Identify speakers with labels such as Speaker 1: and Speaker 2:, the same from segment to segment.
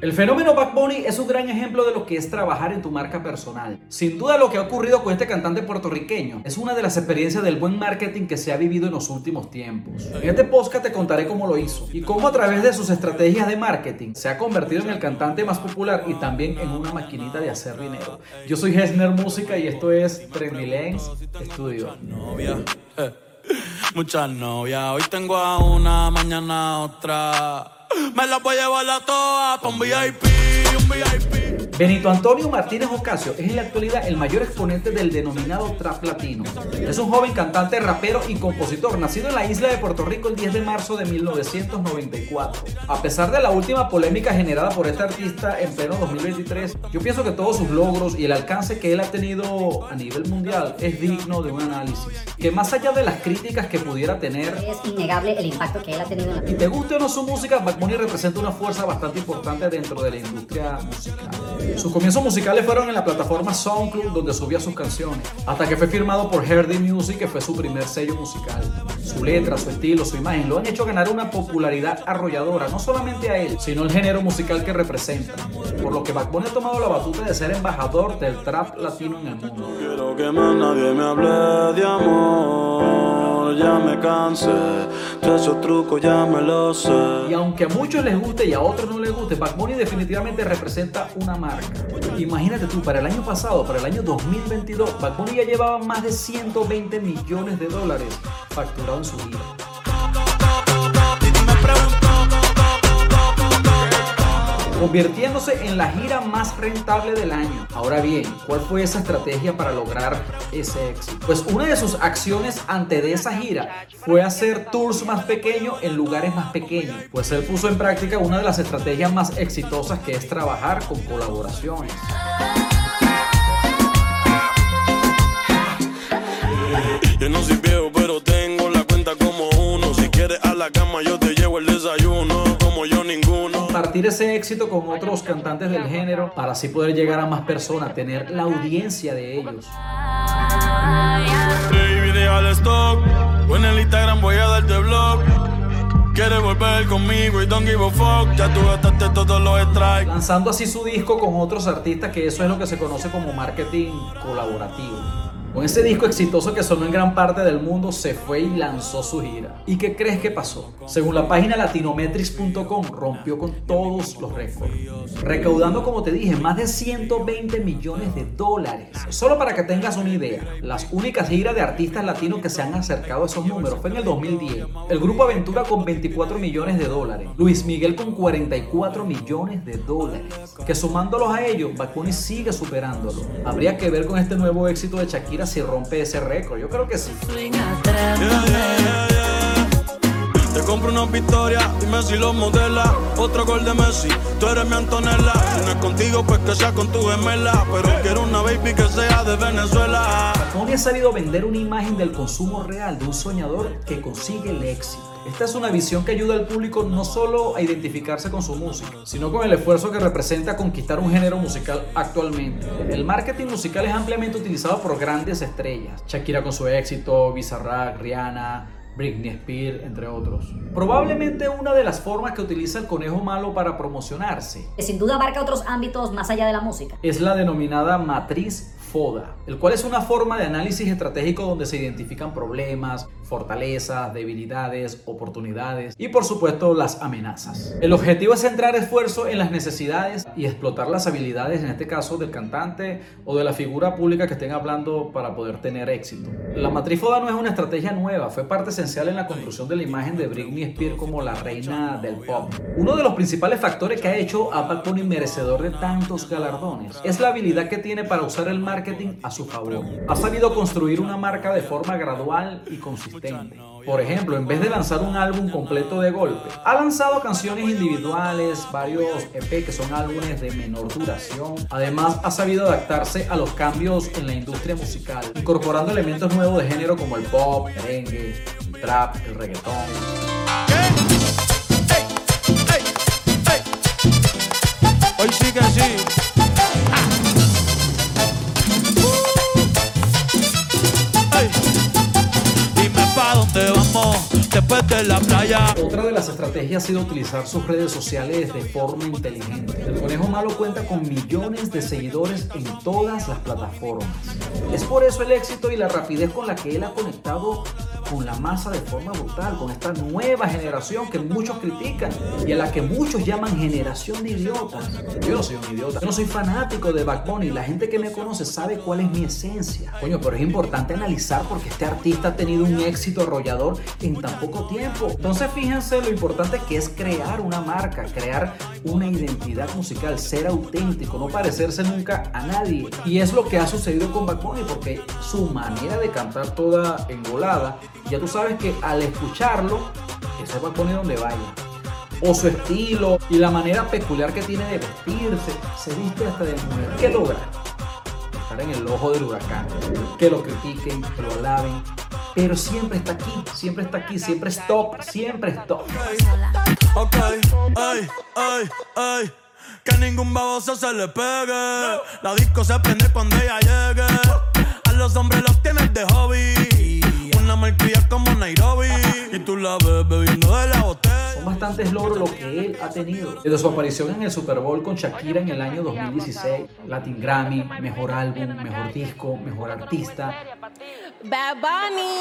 Speaker 1: El fenómeno Bad Bunny es un gran ejemplo de lo que es trabajar en tu marca personal. Sin duda lo que ha ocurrido con este cantante puertorriqueño es una de las experiencias del buen marketing que se ha vivido en los últimos tiempos. En este podcast te contaré cómo lo hizo y cómo a través de sus estrategias de marketing se ha convertido en el cantante más popular y también en una maquinita de hacer dinero. Yo soy Hesner Música y esto es Trendy Lens Studio.
Speaker 2: Eh, muchas novias. Hoy tengo a una, mañana otra. Me la voy a llevar a todas pa' un VIP, un VIP.
Speaker 1: Benito Antonio Martínez Ocasio es en la actualidad el mayor exponente del denominado trap latino. Es un joven cantante, rapero y compositor nacido en la isla de Puerto Rico el 10 de marzo de 1994. A pesar de la última polémica generada por este artista en pleno 2023, yo pienso que todos sus logros y el alcance que él ha tenido a nivel mundial es digno de un análisis. Que más allá de las críticas que pudiera tener,
Speaker 3: Es innegable el impacto que él ha tenido en la
Speaker 1: y te guste o no su música, Bad Bunny representa una fuerza bastante importante dentro de la industria musical. Sus comienzos musicales fueron en la plataforma SoundCloud donde subía sus canciones, hasta que fue firmado por Herdy Music que fue su primer sello musical. Su letra, su estilo, su imagen lo han hecho ganar una popularidad arrolladora, no solamente a él, sino el género musical que representa. Por lo que Bunny ha tomado la batuta de ser embajador del trap latino en el mundo.
Speaker 2: Quiero que más nadie me hable de amor. Ya me cansé de esos trucos, ya me lo sé.
Speaker 1: Y aunque a muchos les guste y a otros no les guste, Bad Bunny definitivamente representa una marca. Imagínate tú, para el año pasado, para el año 2022, Bad Bunny ya llevaba más de 120 millones de dólares facturados en su vida. Convirtiéndose en la gira más rentable del año. Ahora bien, ¿cuál fue esa estrategia para lograr ese éxito? Pues una de sus acciones antes de esa gira fue hacer tours más pequeños en lugares más pequeños. Pues él puso en práctica una de las estrategias más exitosas que es trabajar con colaboraciones.
Speaker 2: Yo no soy viejo, pero tengo la cuenta como uno. Si quieres a la cama, yo
Speaker 1: Compartir ese éxito con otros cantantes del género para así poder llegar a más personas, tener la audiencia de ellos.
Speaker 2: Baby, deja el stock. O en el Instagram voy a darte blog. Quieres volver conmigo y don't give a fuck. Ya tú gastaste todos los strikes.
Speaker 1: lanzando así su disco con otros artistas, que eso es lo que se conoce como marketing colaborativo. Con ese disco exitoso que sonó en gran parte del mundo, se fue y lanzó su gira. ¿Y qué crees que pasó? Según la página latinometrics.com, rompió con todos los récords, recaudando, como te dije, más de 120 millones de dólares. Solo para que tengas una idea, las únicas giras de artistas latinos que se han acercado a esos números fue en el 2010. El grupo Aventura con 24 millones de dólares, Luis Miguel con 44 millones de dólares, que sumándolos a ellos, Bad Bunny sigue superándolo. Habría que ver con este nuevo éxito de Shakira si rompe ese récord. Yo creo que sí.
Speaker 2: Te compro una victoria, dime si lo modela. Otro gol de Messi, tú eres mi Antonella. Si no es contigo, pues que sea con tu gemela. Pero quiero una baby que sea de Venezuela.
Speaker 1: Sony ha sabido vender una imagen del consumo real de un soñador que consigue el éxito. Esta es una visión que ayuda al público no solo a identificarse con su música, sino con el esfuerzo que representa conquistar un género musical actualmente. El marketing musical es ampliamente utilizado por grandes estrellas. Shakira con su éxito, Bizarrap, Rihanna, Britney Spears, entre otros. Probablemente una de las formas que utiliza el conejo malo para promocionarse
Speaker 3: que sin duda abarca otros ámbitos más allá de la música.
Speaker 1: es la denominada matriz FODA, el cual es una forma de análisis estratégico donde se identifican problemas, fortalezas, debilidades, oportunidades y por supuesto las amenazas. El objetivo es centrar esfuerzo en las necesidades y explotar las habilidades, en este caso del cantante o de la figura pública que estén hablando para poder tener éxito. La matriz FODA no es una estrategia nueva, fue parte esencial en la construcción de la imagen de Britney Spears como la reina del pop. Uno de los principales factores que ha hecho a Bad merecedor de tantos galardones es la habilidad que tiene para usar el marketing marketing a su favor. Ha sabido construir una marca de forma gradual y consistente. Por ejemplo, en vez de lanzar un álbum completo de golpe, ha lanzado canciones individuales, varios EP que son álbumes de menor duración. Además, ha sabido adaptarse a los cambios en la industria musical, incorporando elementos nuevos de género como el pop, el merengue, el trap, el reggaetón.
Speaker 2: Hoy sí que sí. Después de la playa.
Speaker 1: Otra de las estrategias ha sido utilizar sus redes sociales de forma inteligente. El Conejo Malo cuenta con millones de seguidores en todas las plataformas. Es por eso el éxito y la rapidez con la que él ha conectado con la masa de forma brutal, con esta nueva generación que muchos critican y a la que muchos llaman generación de idiotas. Yo no soy un idiota, yo no soy fanático de Bad Bunny, la gente que me conoce sabe cuál es mi esencia. Coño, pero es importante analizar porque este artista ha tenido un éxito arrollador en tan poco tiempo. Entonces fíjense lo importante que es crear una marca, crear una identidad musical, ser auténtico, no parecerse nunca a nadie. Y es lo que ha sucedido con Bad Bunny porque su manera de cantar toda engolada ya tú sabes que al escucharlo, ese va a poner donde vaya. O su estilo y la manera peculiar que tiene de vestirse, se viste hasta de mujer. ¿Qué logra? Estar en el ojo del huracán. Que lo critiquen, que lo alaben. Pero siempre está aquí, siempre está aquí, siempre es top, siempre es top.
Speaker 2: Ok, ay, ay, ay. Que ningún baboso se le pegue. La disco se prende cuando ella llegue. A los hombres los la ves bebiendo de la botella.
Speaker 1: Son bastantes logros lo que él ha tenido. Desde su aparición en el Super Bowl con Shakira en el año 2016, Latin Grammy, mejor álbum, mejor disco, mejor artista.
Speaker 4: Bad Bunny.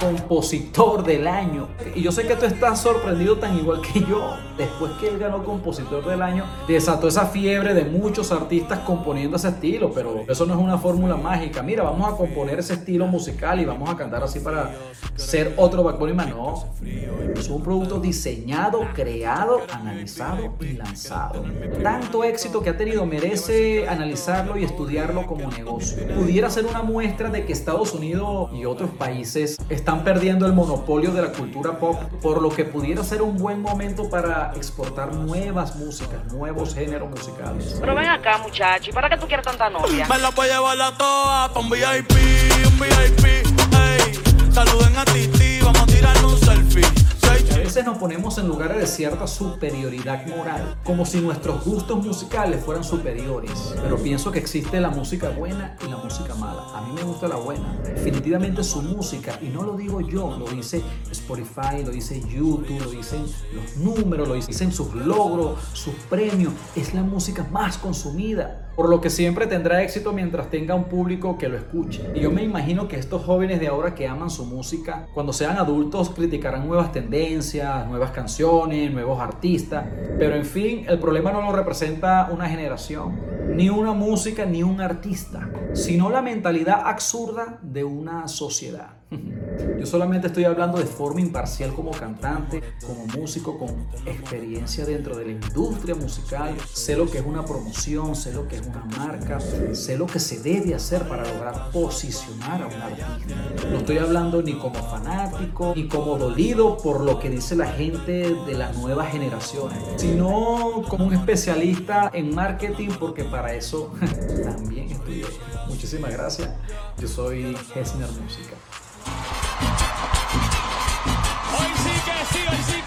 Speaker 1: Compositor del año. Y yo sé que tú estás sorprendido tan igual que yo. Después que él ganó compositor del año, desató esa fiebre de muchos artistas componiendo ese estilo, pero eso no es una fórmula mágica. Mira, vamos a componer ese estilo musical y vamos a cantar así para ser otro Bunny más. No, es un producto diseñado, creado, analizado y lanzado. Tanto éxito que ha tenido merece analizarlo y estudiarlo como negocio. Pudiera ser una muestra de que Estados Unidos y otros países están perdiendo el monopolio de la cultura pop, por lo que pudiera ser un buen momento para exportar nuevas músicas, nuevos géneros musicales.
Speaker 5: Pero ven acá, muchacho, ¿y para qué tú quieres tanta novia?
Speaker 2: Me la voy a llevar la toa pa' un VIP, un VIP, ey. Saluden a Titi, vamos a tirarle un
Speaker 1: veces nos ponemos en lugares de cierta superioridad moral, como si nuestros gustos musicales fueran superiores. Pero pienso que existe la música buena y la música mala. A mí me gusta la buena. Definitivamente su música, y no lo digo yo, lo dice Spotify, lo dice YouTube, lo dicen los números, lo dicen sus logros, sus premios. Es la música más consumida. Por lo que siempre tendrá éxito mientras tenga un público que lo escuche. Y yo me imagino que estos jóvenes de ahora que aman su música, cuando sean adultos criticarán nuevas tendencias, nuevas canciones, nuevos artistas. Pero en fin, el problema no lo representa una generación, ni una música, ni un artista, sino la mentalidad absurda de una sociedad. Yo solamente estoy hablando de forma imparcial como cantante, como músico, con experiencia dentro de la industria musical. Sé lo que es una promoción, sé lo que es una marca, sé lo que se debe hacer para lograr posicionar a un artista. No estoy hablando ni como fanático, ni como dolido por lo que dice la gente de las nuevas generaciones, sino como un especialista en marketing, porque para eso también estudié. Muchísimas gracias. Yo soy Hesner Música. Hoy sí que sí, hoy sí.